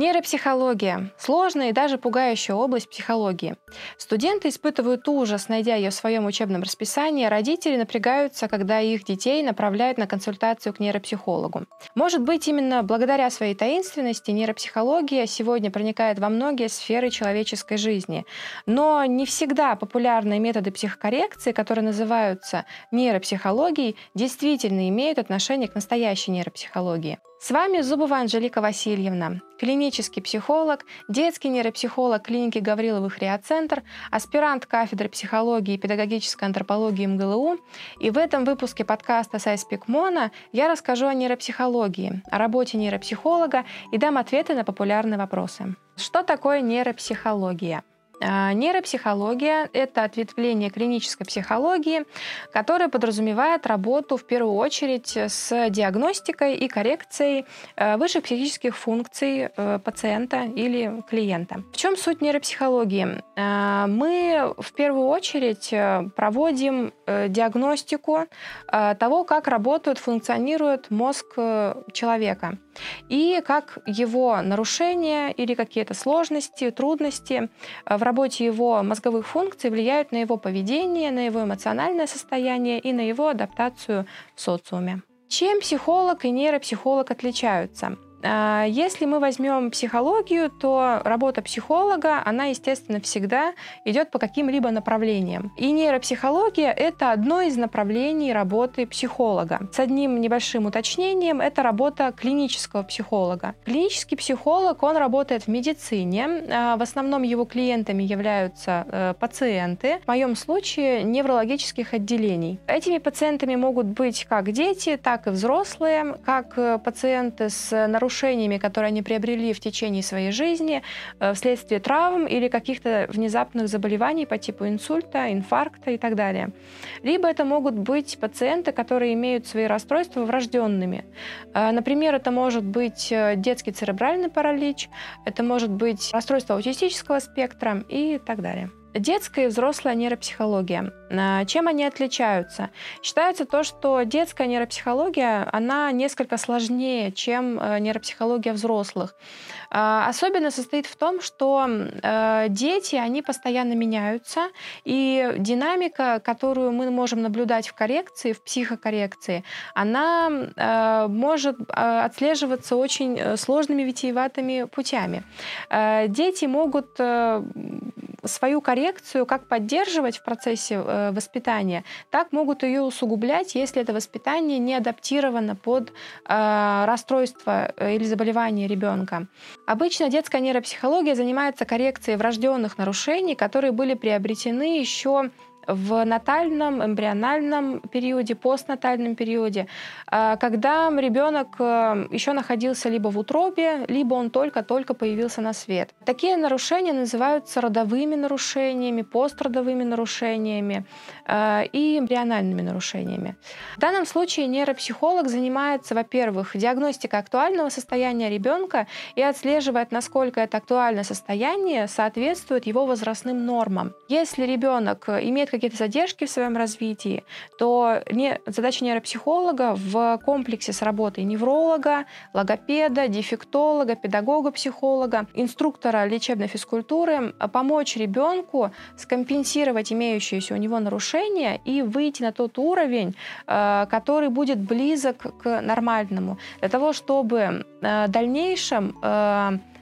Нейропсихология – сложная и даже пугающая область психологии. Студенты испытывают ужас, найдя ее в своем учебном расписании, родители напрягаются, когда их детей направляют на консультацию к нейропсихологу. Может быть, именно благодаря своей таинственности нейропсихология сегодня проникает во многие сферы человеческой жизни. Но не всегда популярные методы психокоррекции, которые называются нейропсихологией, действительно имеют отношение к настоящей нейропсихологии. С вами Зубова Анжелика Васильевна, клинический психолог, детский нейропсихолог клиники Гавриловых Реоцентр, аспирант кафедры психологии и педагогической антропологии МГЛУ. И в этом выпуске подкаста «Сайспик Мона» я расскажу о нейропсихологии, о работе нейропсихолога и дам ответы на популярные вопросы. Что такое нейропсихология? А, нейропсихология – это ответвление клинической психологии, которое подразумевает работу в первую очередь с диагностикой и коррекцией э, высших психических функций э, пациента или клиента. В чем суть нейропсихологии? Э, мы в первую очередь проводим диагностику того, как работает, функционирует мозг человека и как его нарушения или какие-то сложности, трудности в работе его мозговых функций влияют на его поведение, на его эмоциональное состояние и на его адаптацию в социуме. Чем психолог и нейропсихолог отличаются? А, если мы возьмем психологию, то работа психолога, она, естественно, всегда идет по каким-либо направлениям. И нейропсихология — это одно из направлений работы психолога. С одним небольшим уточнением — это работа клинического психолога. Клинический психолог, он работает в медицине. А, в основном его клиентами являются э, пациенты, в моем случае неврологических отделений. Этими пациентами могут быть как дети, так и взрослые, как э, пациенты с нарушениями нарушениями, которые они приобрели в течение своей жизни э, вследствие травм или каких-то внезапных заболеваний по типу инсульта, инфаркта и так далее. Либо это могут быть пациенты, которые имеют свои расстройства врожденными. Э, например, это может быть э, детский церебральный паралич, это может быть расстройство аутистического спектра и так далее. Детская и взрослая нейропсихология. А, чем они отличаются? Считается то, что детская нейропсихология, она несколько сложнее, чем э, нейропсихология взрослых. А, особенно состоит в том, что э, дети, они постоянно меняются, и динамика, которую мы можем наблюдать в коррекции, в психокоррекции, она э, может отслеживаться очень сложными витиеватыми путями. Дети могут свою коррекцию как поддерживать в процессе э, воспитания, так могут ее усугублять, если это воспитание не адаптировано под э, расстройство э, или заболевание ребенка. Обычно детская нейропсихология занимается коррекцией врожденных нарушений, которые были приобретены еще в натальном, эмбриональном периоде, постнатальном периоде, а, когда ребенок э, еще находился либо в утробе, либо он только-только появился на свет. Такие нарушения называются родовыми нарушениями, постродовыми нарушениями э, и эмбриональными нарушениями. В данном случае нейропсихолог занимается, во-первых, диагностикой актуального состояния ребенка и отслеживает, насколько это актуальное состояние соответствует его возрастным нормам. Если ребенок имеет какие-то задержки в своем развитии, то не, задача нейропсихолога в комплексе с работой невролога, логопеда, дефектолога, педагога-психолога, инструктора лечебной физкультуры помочь ребенку скомпенсировать имеющиеся у него нарушения и выйти на тот уровень, э, который будет близок к нормальному, для того, чтобы э, в дальнейшем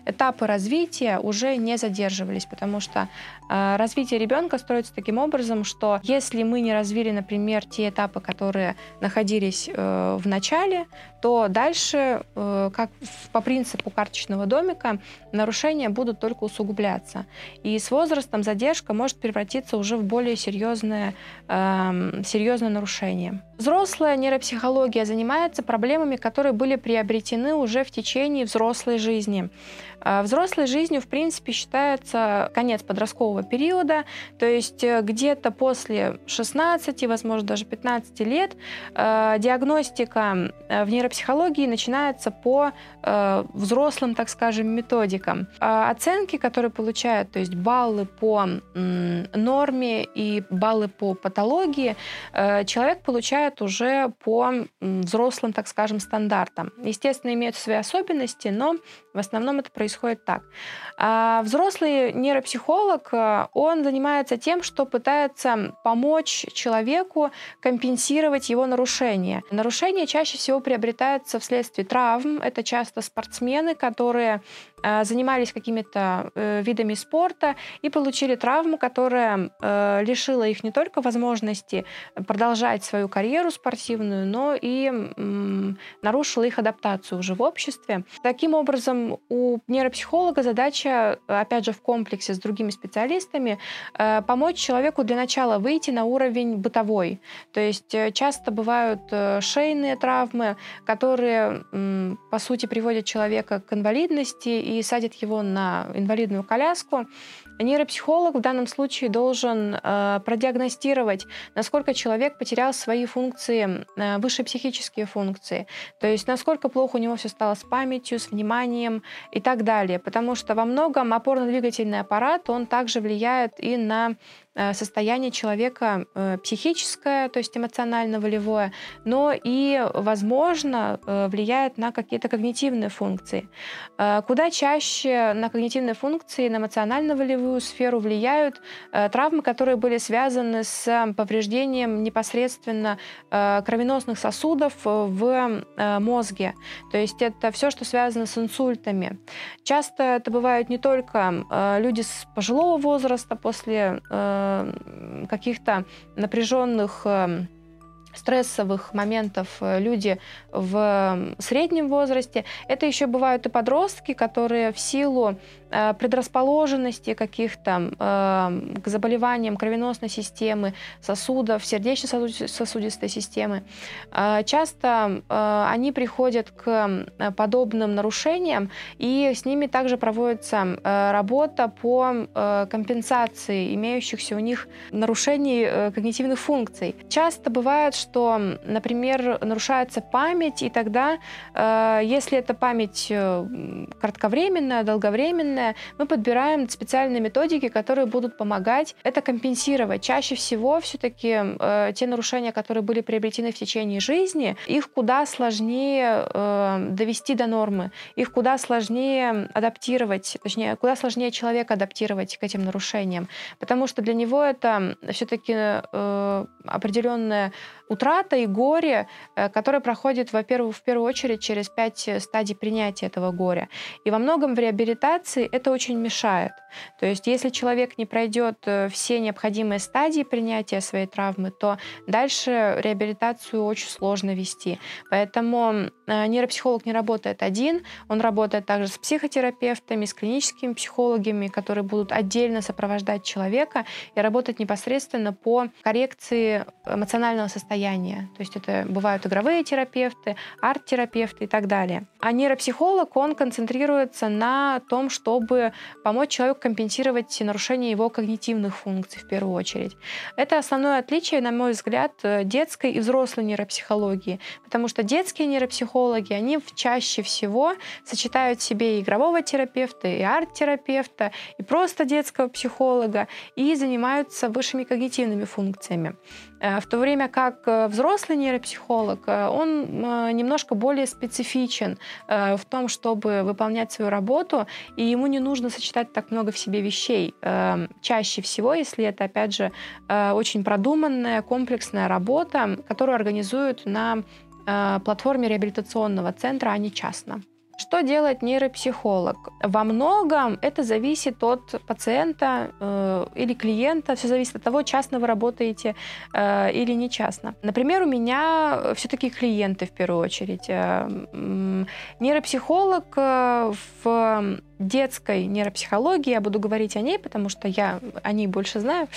этапы развития уже не задерживались, потому что развитие ребенка строится таким образом, что если мы не развили, например, те этапы, которые находились э, в начале, то дальше, э, как по принципу карточного домика, нарушения будут только усугубляться. И с возрастом задержка может превратиться уже в более серьезное, э, серьезное нарушение. Взрослая нейропсихология занимается проблемами, которые были приобретены уже в течение взрослой жизни. Э, взрослой жизнью, в принципе, считается конец подросткового подросткового периода, то есть э, где-то после 16, возможно, даже 15 лет э, диагностика э, в нейропсихологии начинается по взрослым, так скажем, методикам. А оценки, которые получают, то есть баллы по норме и баллы по патологии, человек получает уже по взрослым, так скажем, стандартам. Естественно, имеют свои особенности, но в основном это происходит так. А взрослый нейропсихолог, он занимается тем, что пытается помочь человеку компенсировать его нарушения. Нарушения чаще всего приобретаются вследствие травм. Это часто спортсмены, которые Э, занимались какими-то э, видами спорта и получили травму, которая э, лишила их не только возможности продолжать свою карьеру спортивную, но и нарушила их адаптацию уже в обществе. Таким образом, у нейропсихолога задача, опять же, в комплексе с другими специалистами, помочь человеку для начала выйти на уровень бытовой. То есть часто бывают шейные травмы, которые, по сути, приводят человека к инвалидности и садит его на инвалидную коляску, нейропсихолог в данном случае должен э, продиагностировать, насколько человек потерял свои функции, э, высшие психические функции, то есть насколько плохо у него все стало с памятью, с вниманием и так далее. Потому что во многом опорно-двигательный аппарат, он также влияет и на Э, состояние человека э, психическое, то есть эмоционально-волевое, но и, возможно, э, влияет на какие-то когнитивные функции. Куда чаще на когнитивные функции, на эмоционально-волевую сферу влияют травмы, которые были связаны с повреждением непосредственно кровеносных сосудов в мозге. То есть это все, что связано с инсультами. Часто это бывают не только люди с пожилого возраста после каких-то напряженных стрессовых моментов э, люди в среднем возрасте. Это еще бывают и подростки, которые в силу Э, предрасположенности каких-то э, к заболеваниям кровеносной системы, сосудов, сердечно-сосудистой системы. Э, часто они приходят к подобным нарушениям, и с ними также проводится работа по компенсации имеющихся у них нарушений когнитивных функций. Часто бывает, что, например, нарушается память, и тогда, если эта память кратковременная, долговременная, правильное, мы подбираем специальные методики, которые будут помогать это компенсировать. Чаще всего все-таки э, те нарушения, которые были приобретены в течение жизни, их куда сложнее э, довести до нормы, их куда сложнее адаптировать, точнее, куда сложнее человека адаптировать к этим нарушениям, потому что для него это все-таки э, определенная утрата и горе, э, которое проходит, во-первых, в первую очередь через пять стадий принятия этого горя. И во многом в реабилитации это очень мешает. То есть если человек не пройдет э, все необходимые стадии принятия своей травмы, то дальше реабилитацию очень сложно вести. Поэтому э, нейропсихолог не работает один, он работает также с психотерапевтами, с клиническими психологами, которые будут отдельно сопровождать человека и работать непосредственно по коррекции эмоционального состояния. То есть это бывают игровые терапевты, арт-терапевты и так далее. А нейропсихолог, он концентрируется на том, чтобы помочь человеку компенсировать нарушение его когнитивных функций в первую очередь. Это основное отличие, на мой взгляд, детской и взрослой нейропсихологии, потому что детские нейропсихологи, они чаще всего сочетают в себе и игрового терапевта, и арт-терапевта, и просто детского психолога, и занимаются высшими когнитивными функциями. Э, в то время как э, взрослый нейропсихолог, э, он немножко более специфичен в том, чтобы выполнять свою работу, и ему не нужно сочетать так много в себе вещей. Чаще всего, если это, опять же, очень продуманная, комплексная работа, которую организуют на платформе реабилитационного центра, а не частно. Что делает нейропсихолог? Во многом это зависит от пациента э, или клиента, все зависит от того, частно вы работаете э, или не частно. Например, у меня все-таки клиенты в первую очередь. Э, нейропсихолог э, в детской нейропсихологии, я буду говорить о ней, потому что я о ней больше знаю.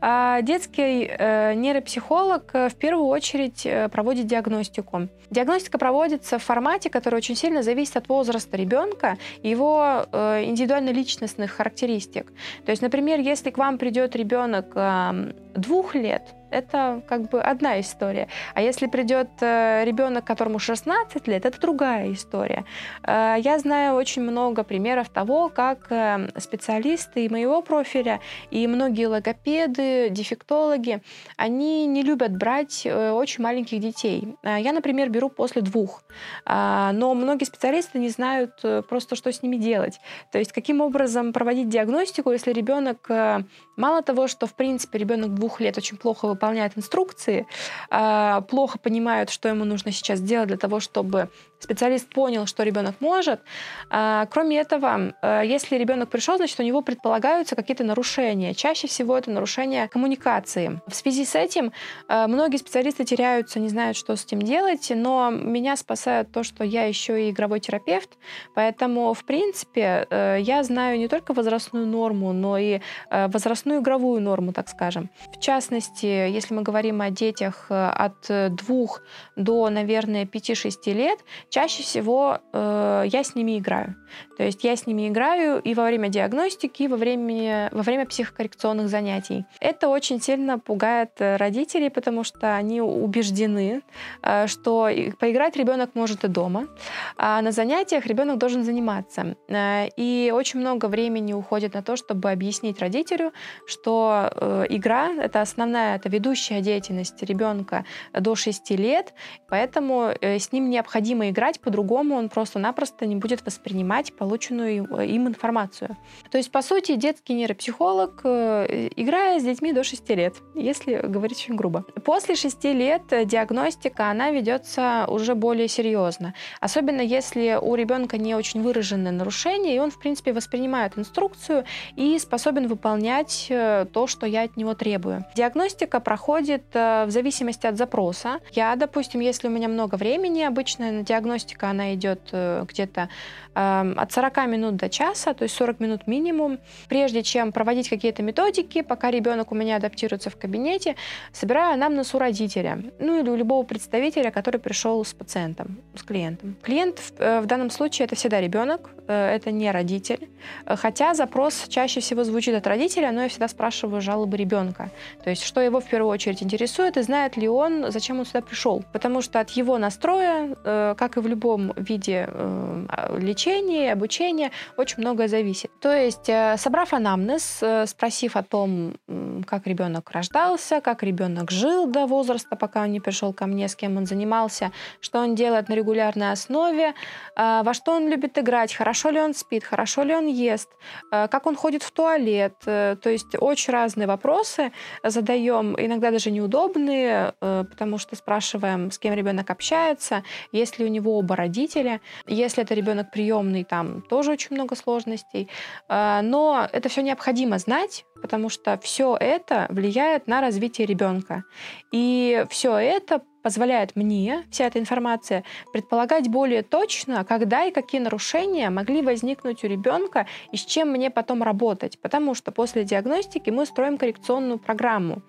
А детский э, нейропсихолог э, в первую очередь э, проводит диагностику. Диагностика проводится в формате, который очень сильно зависит от возраста ребенка и его э, индивидуально-личностных характеристик. То есть, например, если к вам придет ребенок э, двух лет, это как бы одна история. А если придет э, ребенок, которому 16 лет, это другая история. Э, я знаю очень много примеров того, как э, специалисты моего профиля и многие логопеды, дефектологи, они не любят брать очень маленьких детей. Я, например, беру после двух, но многие специалисты не знают просто, что с ними делать. То есть каким образом проводить диагностику, если ребенок мало того, что в принципе ребенок двух лет очень плохо выполняет инструкции, а, плохо понимают, что ему нужно сейчас делать для того, чтобы специалист понял, что ребенок может. А, кроме этого, а, если ребенок пришел, значит, у него предполагаются какие-то нарушения. Чаще всего это нарушение коммуникации. В связи с этим многие специалисты теряются, не знают, что с этим делать, но меня спасает то, что я еще и игровой терапевт, поэтому, в принципе, э, я знаю не только возрастную норму, но и э, возрастную игровую норму, так скажем. В частности, если мы говорим о детях э, от 2 до, наверное, 5-6 лет, чаще всего э, я с ними играю. То есть я с ними играю и во время диагностики, и во время, во время психокоррекционных занятий. Это очень сильно пугает э, родителей, потому что они убеждены, э, что поиграть ребенок может и дома, а на занятиях ребенок должен заниматься. Э, и очень много времени уходит на то, чтобы объяснить родителю, что э, игра — это основная, это ведущая деятельность ребенка до 6 лет, поэтому э, с ним необходимо играть, по-другому он просто-напросто не будет воспринимать полученную им информацию. То есть, по сути, детский нейропсихолог, э, играя с детьми до 6 лет, если говорить очень грубо. После 6 лет диагностика, она ведется уже более серьезно. Особенно если у ребенка не очень выраженное нарушение, и он, в принципе, воспринимает инструкцию и способен выполнять э, то, что я от него требую. Диагностика проходит э, в зависимости от запроса. Я, допустим, если у меня много времени, обычно диагностика, она идет э, где-то эм, от 40 минут до часа, то есть 40 минут минимум. Прежде чем проводить какие-то методики, пока ребенок у меня адаптируется в кабинете, собираю анамнез у родителя, ну или у любого представителя, который пришел с пациентом, с клиентом. Клиент в, в данном случае это всегда ребенок, это не родитель, хотя запрос чаще всего звучит от родителя, но я всегда спрашиваю жалобы ребенка. То есть, что его в первую очередь интересует, и знает ли он, зачем он сюда пришел. Потому что от его настроя, э, как и в любом виде э, лечения, обучения, очень многое зависит. То есть, э, собрав анамнез, спросив о том, как ребенок рождался, как ребенок жил до возраста, пока он не пришел ко мне, с кем он занимался, что он делает на регулярной основе, во что он любит играть, хорошо ли он спит, хорошо ли он ест, как он ходит в туалет. То есть очень разные вопросы задаем, иногда даже неудобные, э, потому что спрашиваем, с кем ребенок общается, есть ли у него оба родителя. Если это ребенок приемный, там тоже очень много сложностей. Э, но это все необходимо знать, потому что все это влияет на развитие ребенка. И все это позволяет мне, вся эта информация, предполагать более точно, когда и какие нарушения могли возникнуть у ребенка и с чем мне потом работать. Потому что после диагностики мы строим коррекционную программу.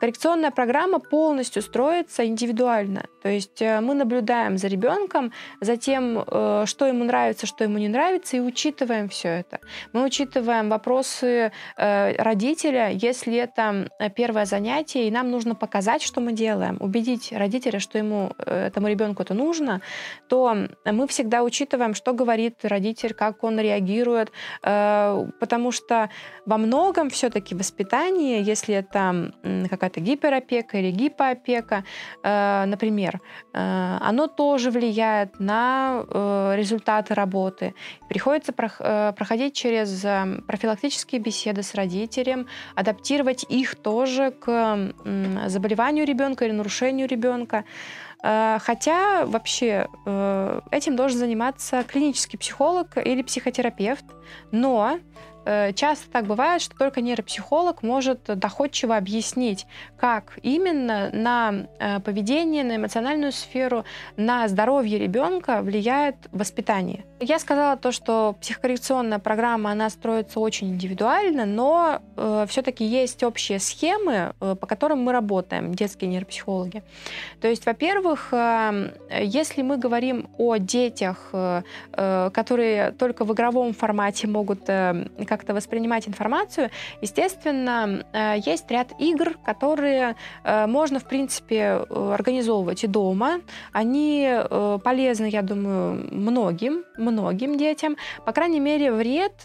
Коррекционная программа полностью строится индивидуально. То есть э, мы наблюдаем за ребенком, за тем, э, что ему нравится, что ему не нравится, и учитываем все это. Мы учитываем вопросы э, родителя, если это первое занятие, и нам нужно показать, что мы делаем, убедить родителя, что ему, э, этому ребенку это нужно, то мы всегда учитываем, что говорит родитель, как он реагирует, э, потому что во многом все-таки воспитание, если это какая-то гиперопека или гипоопека, э, например, оно тоже влияет на результаты работы. Приходится проходить через профилактические беседы с родителем, адаптировать их тоже к заболеванию ребенка или нарушению ребенка, ребенка. Э, хотя вообще э, этим должен заниматься клинический психолог или психотерапевт, но часто так бывает, что только нейропсихолог может доходчиво объяснить, как именно на э, поведение, на эмоциональную сферу, на здоровье ребенка влияет воспитание. Я сказала то, что психокоррекционная программа, она строится очень индивидуально, но э, все-таки есть общие схемы, э, по которым мы работаем, детские нейропсихологи. То есть, во-первых, эм, если мы говорим о детях, э, э, которые только в игровом формате могут эм, как-то воспринимать информацию, естественно, э, есть ряд игр, которые можно, в принципе, организовывать и дома. Они полезны, я думаю, многим, многим детям. По крайней мере, вред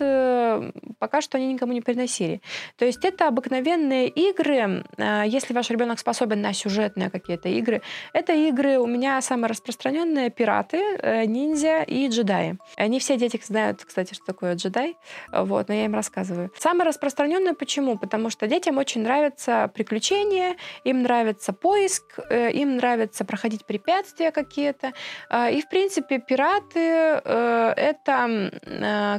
пока что они никому не приносили. То есть это обыкновенные игры, если ваш ребенок способен на сюжетные какие-то игры, это игры у меня самые распространенные пираты, э, ниндзя и джедаи. Не все дети знают, кстати, что такое джедай, вот, но я им рассказываю. Самое распространенное почему? Потому что детям очень нравятся приключения, им нравится поиск, э, им нравится проходить препятствия какие-то. Э, и, в принципе, пираты — это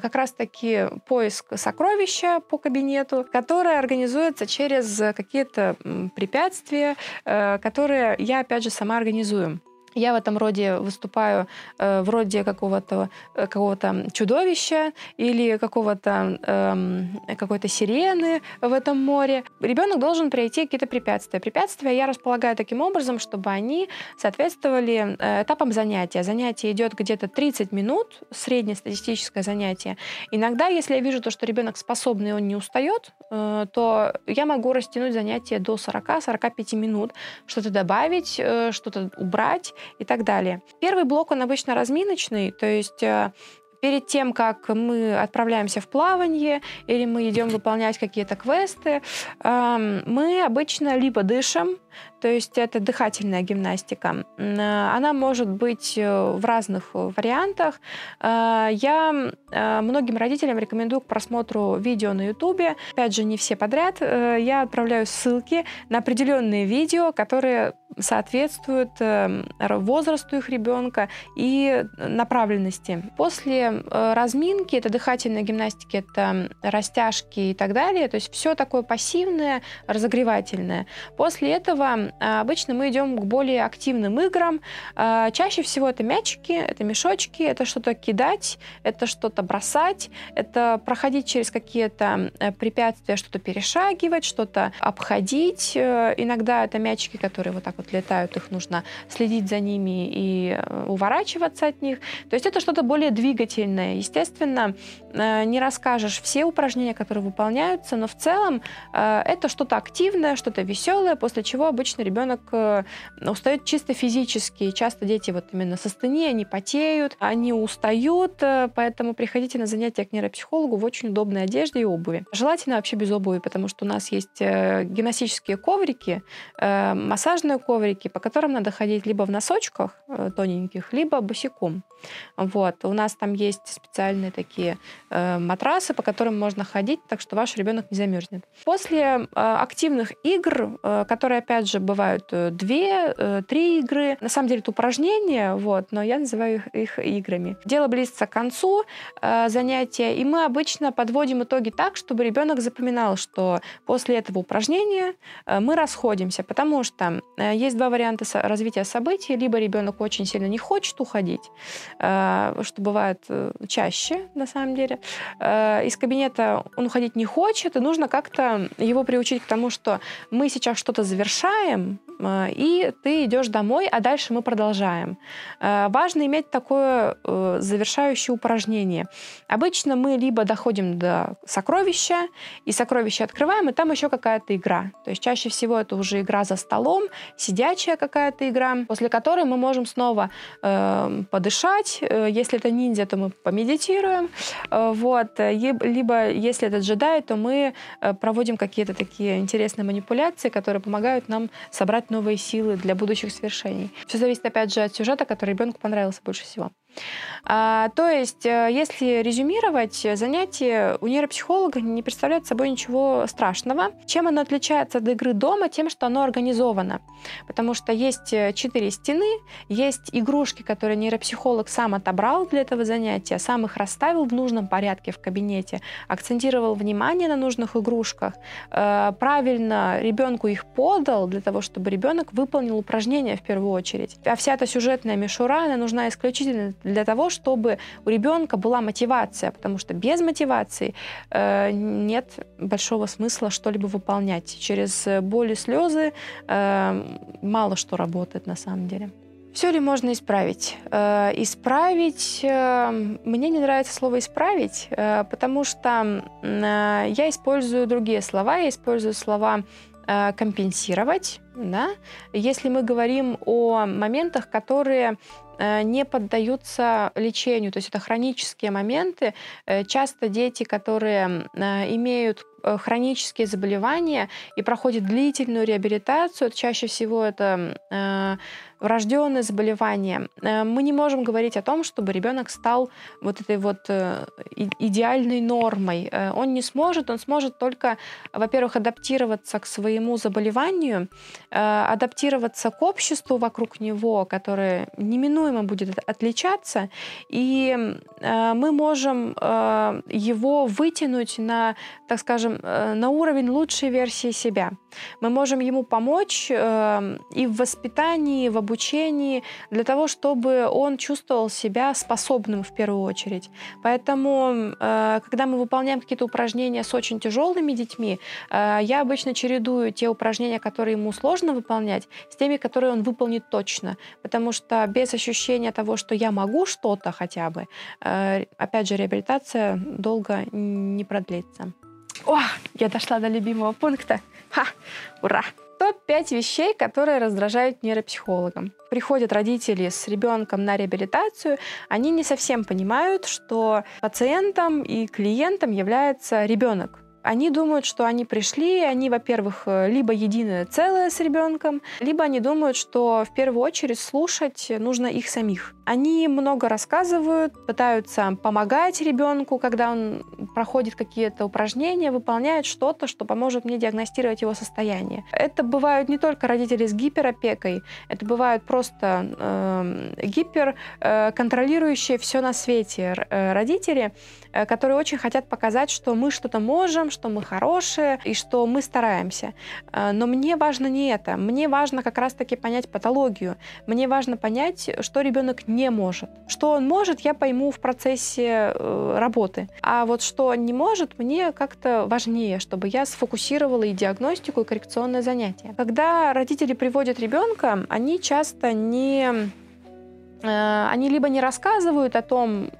как раз-таки поиск сокровища по кабинету, которое организуется через какие-то препятствия, которые я, опять же, сама организую. Я в этом роде выступаю э, вроде какого-то э, какого-то чудовища или какого-то э, какой-то сирены в этом море. Ребенок должен пройти какие-то препятствия. Препятствия я располагаю таким образом, чтобы они соответствовали э, этапам занятия. Занятие идет где-то 30 минут, среднестатистическое занятие. Иногда, если я вижу то, что ребенок способный, он не устает, э, то я могу растянуть занятие до 40-45 минут, что-то добавить, э, что-то убрать и так далее. Первый блок, он обычно разминочный, то есть э, перед тем, как мы отправляемся в плавание или мы идем выполнять какие-то квесты, эм, мы обычно либо дышим, то есть это дыхательная гимнастика. Э, она может быть э, в разных вариантах. Э, я многим родителям рекомендую к просмотру видео на YouTube. Опять же, не все подряд. Я отправляю ссылки на определенные видео, которые соответствуют возрасту их ребенка и направленности. После разминки, это дыхательная гимнастика, это растяжки и так далее, то есть все такое пассивное, разогревательное. После этого а, обычно мы идем к более активным играм. А, чаще всего это мячики, это мешочки, это что-то кидать, это что-то бросать, это проходить через какие-то э, препятствия, что-то перешагивать, что-то обходить. Э, иногда это мячики, которые вот так вот летают, их нужно следить за ними и э, уворачиваться от них. То есть это что-то более двигательное. Естественно, не расскажешь все упражнения, которые выполняются, но в целом это что-то активное, что-то веселое, после чего обычно ребенок э, устает чисто физически. Часто дети вот именно со стыни, они потеют, они устают, э, поэтому приходите на занятия к нейропсихологу в очень удобной одежде и обуви. Желательно вообще без обуви, потому что у нас есть э, гимнастические коврики, массажные коврики, по которым надо ходить либо в носочках тоненьких, либо босиком. Вот. У нас там есть специальные такие матрасы, по которым можно ходить, так что ваш ребенок не замерзнет. После активных игр, которые, опять же, бывают э, две, э, три игры. На самом деле это упражнения, вот, но я называю их, их играми. Дело близится к концу э, занятия, и мы обычно подводим итоги так, чтобы ребенок запоминал, что после этого упражнения э, мы расходимся, потому что э, есть два варианта развития событий. Либо ребенок очень сильно не хочет уходить, э, что бывает э, чаще, на самом деле. Э, из кабинета он уходить не хочет, и нужно как-то его приучить к тому, что мы сейчас что-то завершаем, Э, и ты идешь домой, а дальше мы продолжаем. Э, важно иметь такое э, завершающее упражнение. Обычно мы либо доходим до сокровища, и сокровище открываем, и там еще какая-то игра. То есть чаще всего это уже игра за столом, сидячая какая-то игра, после которой мы можем снова э, подышать. Если это ниндзя, то мы помедитируем. Вот. Либо если это джедай, то мы проводим какие-то такие интересные манипуляции, которые помогают нам собрать новые силы для будущих свершений. Все зависит, опять же, от сюжета, который ребенку понравился больше всего. А, то есть, э, если резюмировать, занятие у нейропсихолога не представляет собой ничего страшного. Чем оно отличается от игры дома? Тем, что оно организовано. Потому что есть э, четыре стены, есть игрушки, которые нейропсихолог сам отобрал для этого занятия, сам их расставил в нужном порядке в кабинете, акцентировал внимание на нужных игрушках, э, правильно ребенку их подал для того, чтобы ребенок выполнил упражнение в первую очередь. А вся эта сюжетная мишура, она нужна исключительно для того, чтобы у ребенка была мотивация, потому что без мотивации э, нет большого смысла что-либо выполнять. Через боль и слезы э, мало что работает на самом деле. Все ли можно исправить? Э, исправить... Э, мне не нравится слово «исправить», э, потому что я использую другие слова. Я использую слова компенсировать. Да? Если мы говорим о моментах, которые не поддаются лечению, то есть это хронические моменты. Часто дети, которые имеют хронические заболевания и проходят длительную реабилитацию, чаще всего это врожденное заболевание, э, мы не можем говорить о том, чтобы ребенок стал вот этой вот э, идеальной нормой. Э, он не сможет, он сможет только, во-первых, адаптироваться к своему заболеванию, адаптироваться к обществу вокруг него, которое неминуемо будет отличаться, и мы можем его вытянуть на, так скажем, на уровень лучшей версии себя. Мы можем ему помочь и в воспитании, и в обучении, для того, чтобы он чувствовал себя способным в первую очередь. Поэтому, э, когда мы выполняем какие-то упражнения с очень тяжелыми детьми, э, я обычно чередую те упражнения, которые ему сложно выполнять, с теми, которые он выполнит точно. Потому что без ощущения того, что я могу что-то хотя бы, э, опять же, реабилитация долго не продлится. О, я дошла до любимого пункта. Ха, ура! Топ-5 вещей, которые раздражают нейропсихологам. Приходят родители с ребенком на реабилитацию, они не совсем понимают, что пациентом и клиентом является ребенок, они думают, что они пришли, они, во-первых, э, либо единое целое с ребенком, либо они думают, что в первую очередь слушать нужно их самих. Они много рассказывают, пытаются помогать ребенку, когда он проходит какие-то упражнения, выполняет что-то, что поможет мне диагностировать его состояние. Это бывают не только родители с гиперопекой, это бывают просто э, гипер э, все на свете э, родители, которые очень хотят показать, что мы что-то можем, что мы хорошие и что мы стараемся. Э, но мне важно не это. Мне важно как раз-таки понять патологию. Мне важно понять, что ребенок не может. Что он может, я пойму в процессе э, работы. А вот что он не может, мне как-то важнее, чтобы я сфокусировала и диагностику, и коррекционное занятие. Когда родители приводят ребенка, они часто не Э, они либо не рассказывают о том,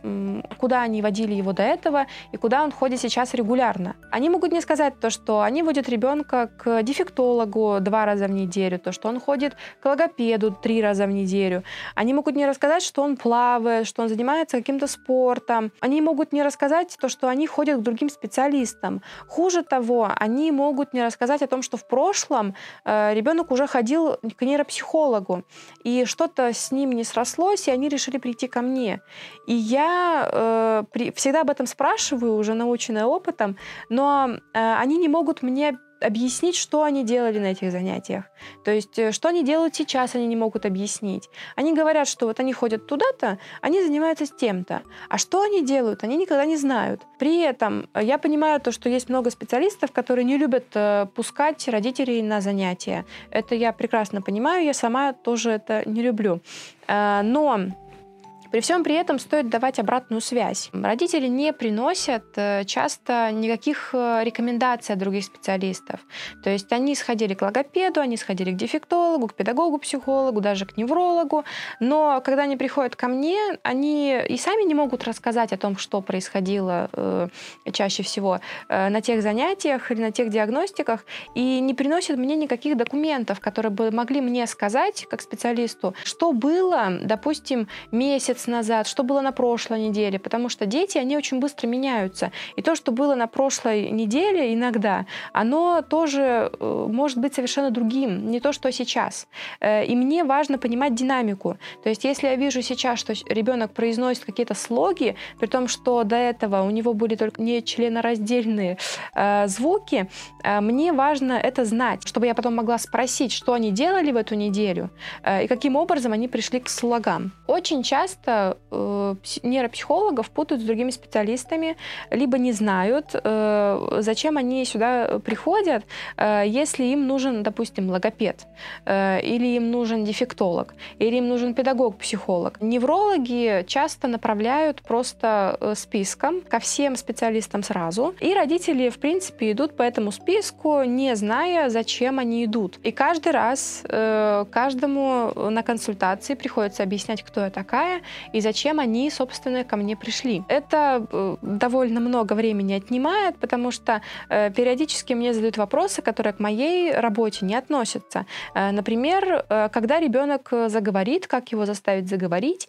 куда они водили его до этого и куда он ходит сейчас регулярно. Они могут не сказать то, что они водят ребенка к дефектологу два раза в неделю, то, что он ходит к логопеду три раза в неделю. Они могут не рассказать, что он плавает, что он занимается каким-то спортом. Они могут не рассказать то, что они ходят к другим специалистам. Хуже того, они могут не рассказать о том, что в прошлом э, ребенок уже ходил к нейропсихологу, и что-то с ним не срослось, удалось, и они решили прийти ко мне. И я э, при, всегда об этом спрашиваю, уже наученная опытом, но э, они не могут мне объяснить, что они делали на этих занятиях. То есть, э, что они делают сейчас, они не могут объяснить. Они говорят, что вот они ходят туда-то, они занимаются с тем-то. А что они делают, они никогда не знают. При этом э, я понимаю то, что есть много специалистов, которые не любят э, пускать родителей на занятия. Это я прекрасно понимаю, я сама тоже это не люблю. Но при всем при этом стоит давать обратную связь. Родители не приносят э, часто никаких э, рекомендаций от других специалистов. То есть они сходили к логопеду, они сходили к дефектологу, к педагогу, психологу, даже к неврологу. Но когда они приходят ко мне, они и сами не могут рассказать о том, что происходило э, чаще всего э, на тех занятиях или на тех диагностиках, и не приносят мне никаких документов, которые бы могли мне сказать, как специалисту, что было, допустим, месяц месяц назад, что было на прошлой неделе, потому что дети, они очень быстро меняются. И то, что было на прошлой неделе иногда, оно тоже э, может быть совершенно другим, не то, что сейчас. Э, и мне важно понимать динамику. То есть если я вижу сейчас, что ребенок произносит какие-то слоги, при том, что до этого у него были только не членораздельные э, звуки, мне важно это знать, чтобы я потом могла спросить, что они делали в эту неделю и каким образом они пришли к слогам. Очень часто часто э, нейропсихологов путают с другими специалистами, либо не знают, э, зачем они сюда приходят, э, если им нужен, допустим, логопед, э, или им нужен дефектолог, или им нужен педагог-психолог. Неврологи часто направляют просто э, списком ко всем специалистам сразу, и родители, в принципе, идут по этому списку, не зная, зачем они идут. И каждый раз э, каждому на консультации приходится объяснять, кто я такая и зачем они, собственно, ко мне пришли. Это э, довольно много времени отнимает, потому что э, периодически мне задают вопросы, которые к моей работе не относятся. Э, например, когда ребенок заговорит, как его заставить заговорить,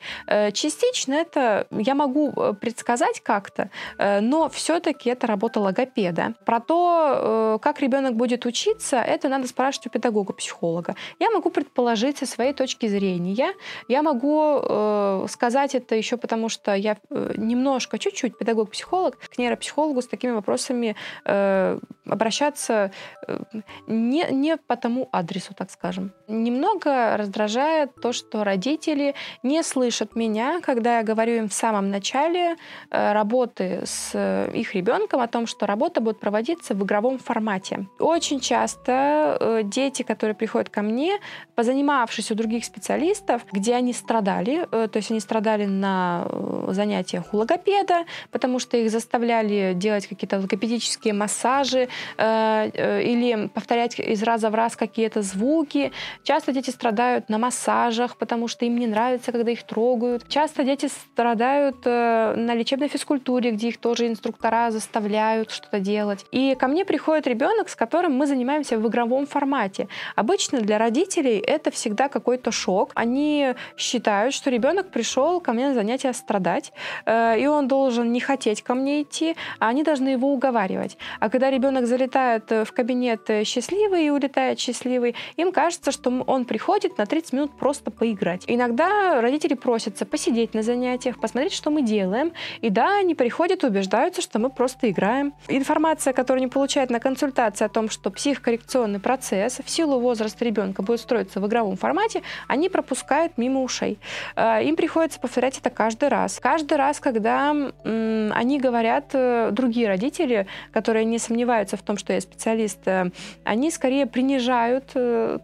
частично это я могу предсказать как-то, но все-таки это работа логопеда. Про то, как ребенок будет учиться, это надо спрашивать у педагога-психолога. Я могу предположить со своей точки зрения, я могу сказать это еще потому, что я э, немножко, чуть-чуть педагог-психолог, к нейропсихологу с такими вопросами э, обращаться э, не, не по тому адресу, так скажем. Немного раздражает то, что родители не слышат меня, когда я говорю им в самом начале э, работы с их ребенком о том, что работа будет проводиться в игровом формате. Очень часто дети, которые приходят ко мне, позанимавшись у других специалистов, где они страдали, то есть они страдали на э, занятиях у логопеда, потому что их заставляли делать какие-то логопедические массажи э, или повторять из раза в раз какие-то звуки. Часто дети страдают на массажах, потому что им не нравится, когда их трогают. Часто дети страдают на лечебной физкультуре, где их тоже инструктора заставляют что-то делать. И ко мне приходит ребенок, с которым мы занимаемся в игровом формате. Обычно для родителей это всегда какой-то шок. Они считают, что ребенок пришел ко мне на занятия страдать, э, и он должен не хотеть ко мне идти, а они должны его уговаривать. А когда ребенок залетает в кабинет счастливый и улетает счастливый, им кажется, что он приходит на 30 минут просто поиграть. Иногда родители просятся посидеть на занятиях, посмотреть, что мы делаем. И да, они приходят убеждаются, что мы просто играем. Информация, которую они получают на консультации о том, что психокоррекционный процесс в силу возраста ребенка будет строиться в игровом формате, они пропускают мимо ушей. Э, им приходится повторять это каждый раз. Каждый раз, когда они говорят, э, другие родители, которые не сомневаются в том, что я специалист, э, они скорее принижают,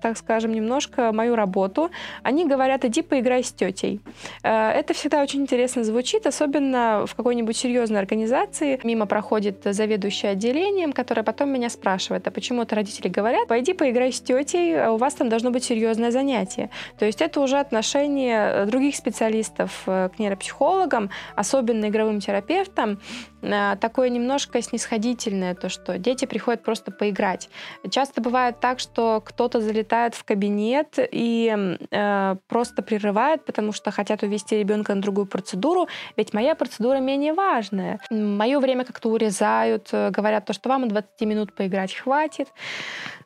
так скажем, немножко мою работу. Они говорят, иди поиграй с тетей. Это всегда очень интересно звучит, особенно в какой-нибудь серьезной организации. Мимо проходит заведующая отделением, которая потом меня спрашивает, а почему это родители говорят, пойди поиграй с тетей, а у вас там должно быть серьезное занятие. То есть это уже отношение других специалистов к нейропсихологам, особенно игровым терапевтам, Э, такое немножко снисходительное, то, что дети приходят просто поиграть. Часто бывает так, что кто-то залетает в кабинет и э, просто прерывает, потому что хотят увести ребенка на другую процедуру, ведь моя процедура менее важная. Мое время как-то урезают, э, говорят то, что вам 20 минут поиграть хватит.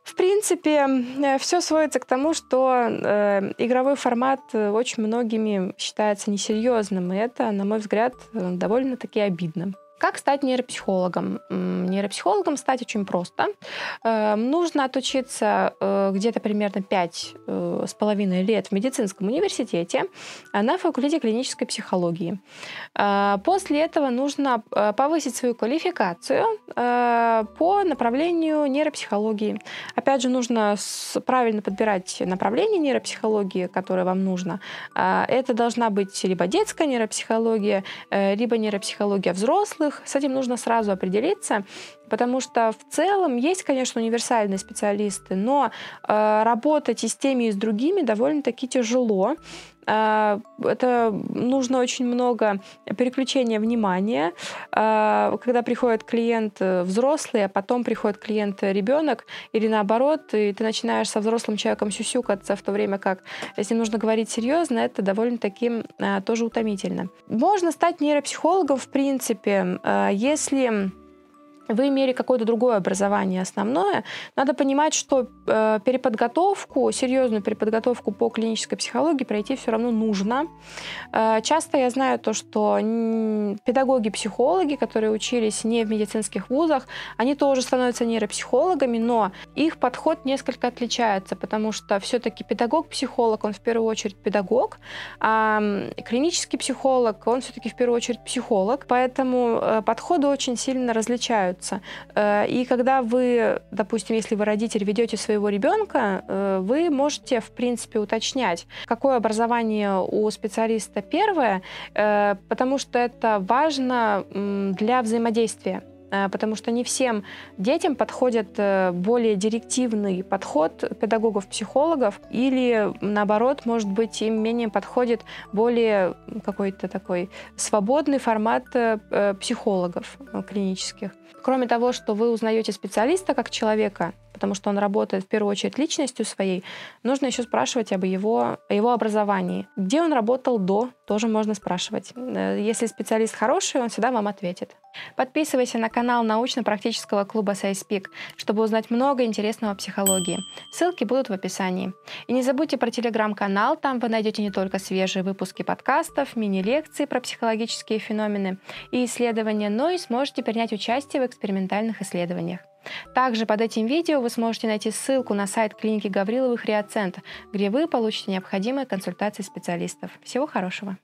В принципе, э, все сводится к тому, что э, игровой формат очень многими считается несерьезным, и это, на мой взгляд, довольно-таки обидно. Как стать нейропсихологом? Нейропсихологом стать очень просто. Эм, нужно отучиться э, где-то примерно 5 э, с половиной лет в медицинском университете э, на факультете клинической психологии. После этого нужно повысить свою квалификацию по направлению нейропсихологии. Опять же, нужно правильно подбирать направление нейропсихологии, которое вам нужно. Это должна быть либо детская нейропсихология, либо нейропсихология взрослых, во с этим нужно сразу определиться, потому что в целом есть, конечно, универсальные специалисты, но э, работать и с теми, и с другими довольно-таки тяжело. Э, это нужно очень много переключения внимания. Э, когда приходит клиент э, взрослый, а потом приходит клиент ребенок, или наоборот, и ты начинаешь со взрослым человеком сюсюкаться, в то время как, если нужно говорить серьезно, это довольно-таки тоже утомительно. Можно стать нейропсихологом, в принципе, если вы имели какое-то другое образование основное, надо понимать, что э, переподготовку, серьезную переподготовку по клинической психологии пройти все равно нужно. Э, часто я знаю то, что педагоги-психологи, которые учились не в медицинских вузах, они тоже становятся нейропсихологами, но их подход несколько отличается, потому что все-таки педагог-психолог, он в первую очередь педагог, а клинический психолог, он все-таки в первую очередь психолог, поэтому э, подходы очень сильно различаются. И когда вы, допустим, если вы родитель, ведете своего ребенка, э, вы можете, в принципе, уточнять, какое образование у специалиста первое, э, потому что это важно для взаимодействия. э, потому что не всем детям подходит более директивный подход педагогов-психологов, или наоборот, может быть, им менее подходит более какой-то такой свободный формат психологов клинических. Кроме того, что вы узнаете специалиста как человека, потому что он работает в первую очередь личностью своей, нужно еще спрашивать об его, о его образовании. Где он работал до, тоже можно спрашивать. Э, если специалист хороший, он всегда вам ответит. Подписывайся на канал научно-практического клуба SciSpeak, чтобы узнать много интересного о психологии. Ссылки будут в описании. И не забудьте про телеграм-канал, там вы найдете не только свежие выпуски подкастов, мини-лекции про психологические феномены и исследования, но и сможете принять участие в экспериментальных исследованиях. Также под этим видео вы сможете найти ссылку на сайт клиники Гавриловых Реоцентр, где вы получите необходимые консультации специалистов. Всего хорошего!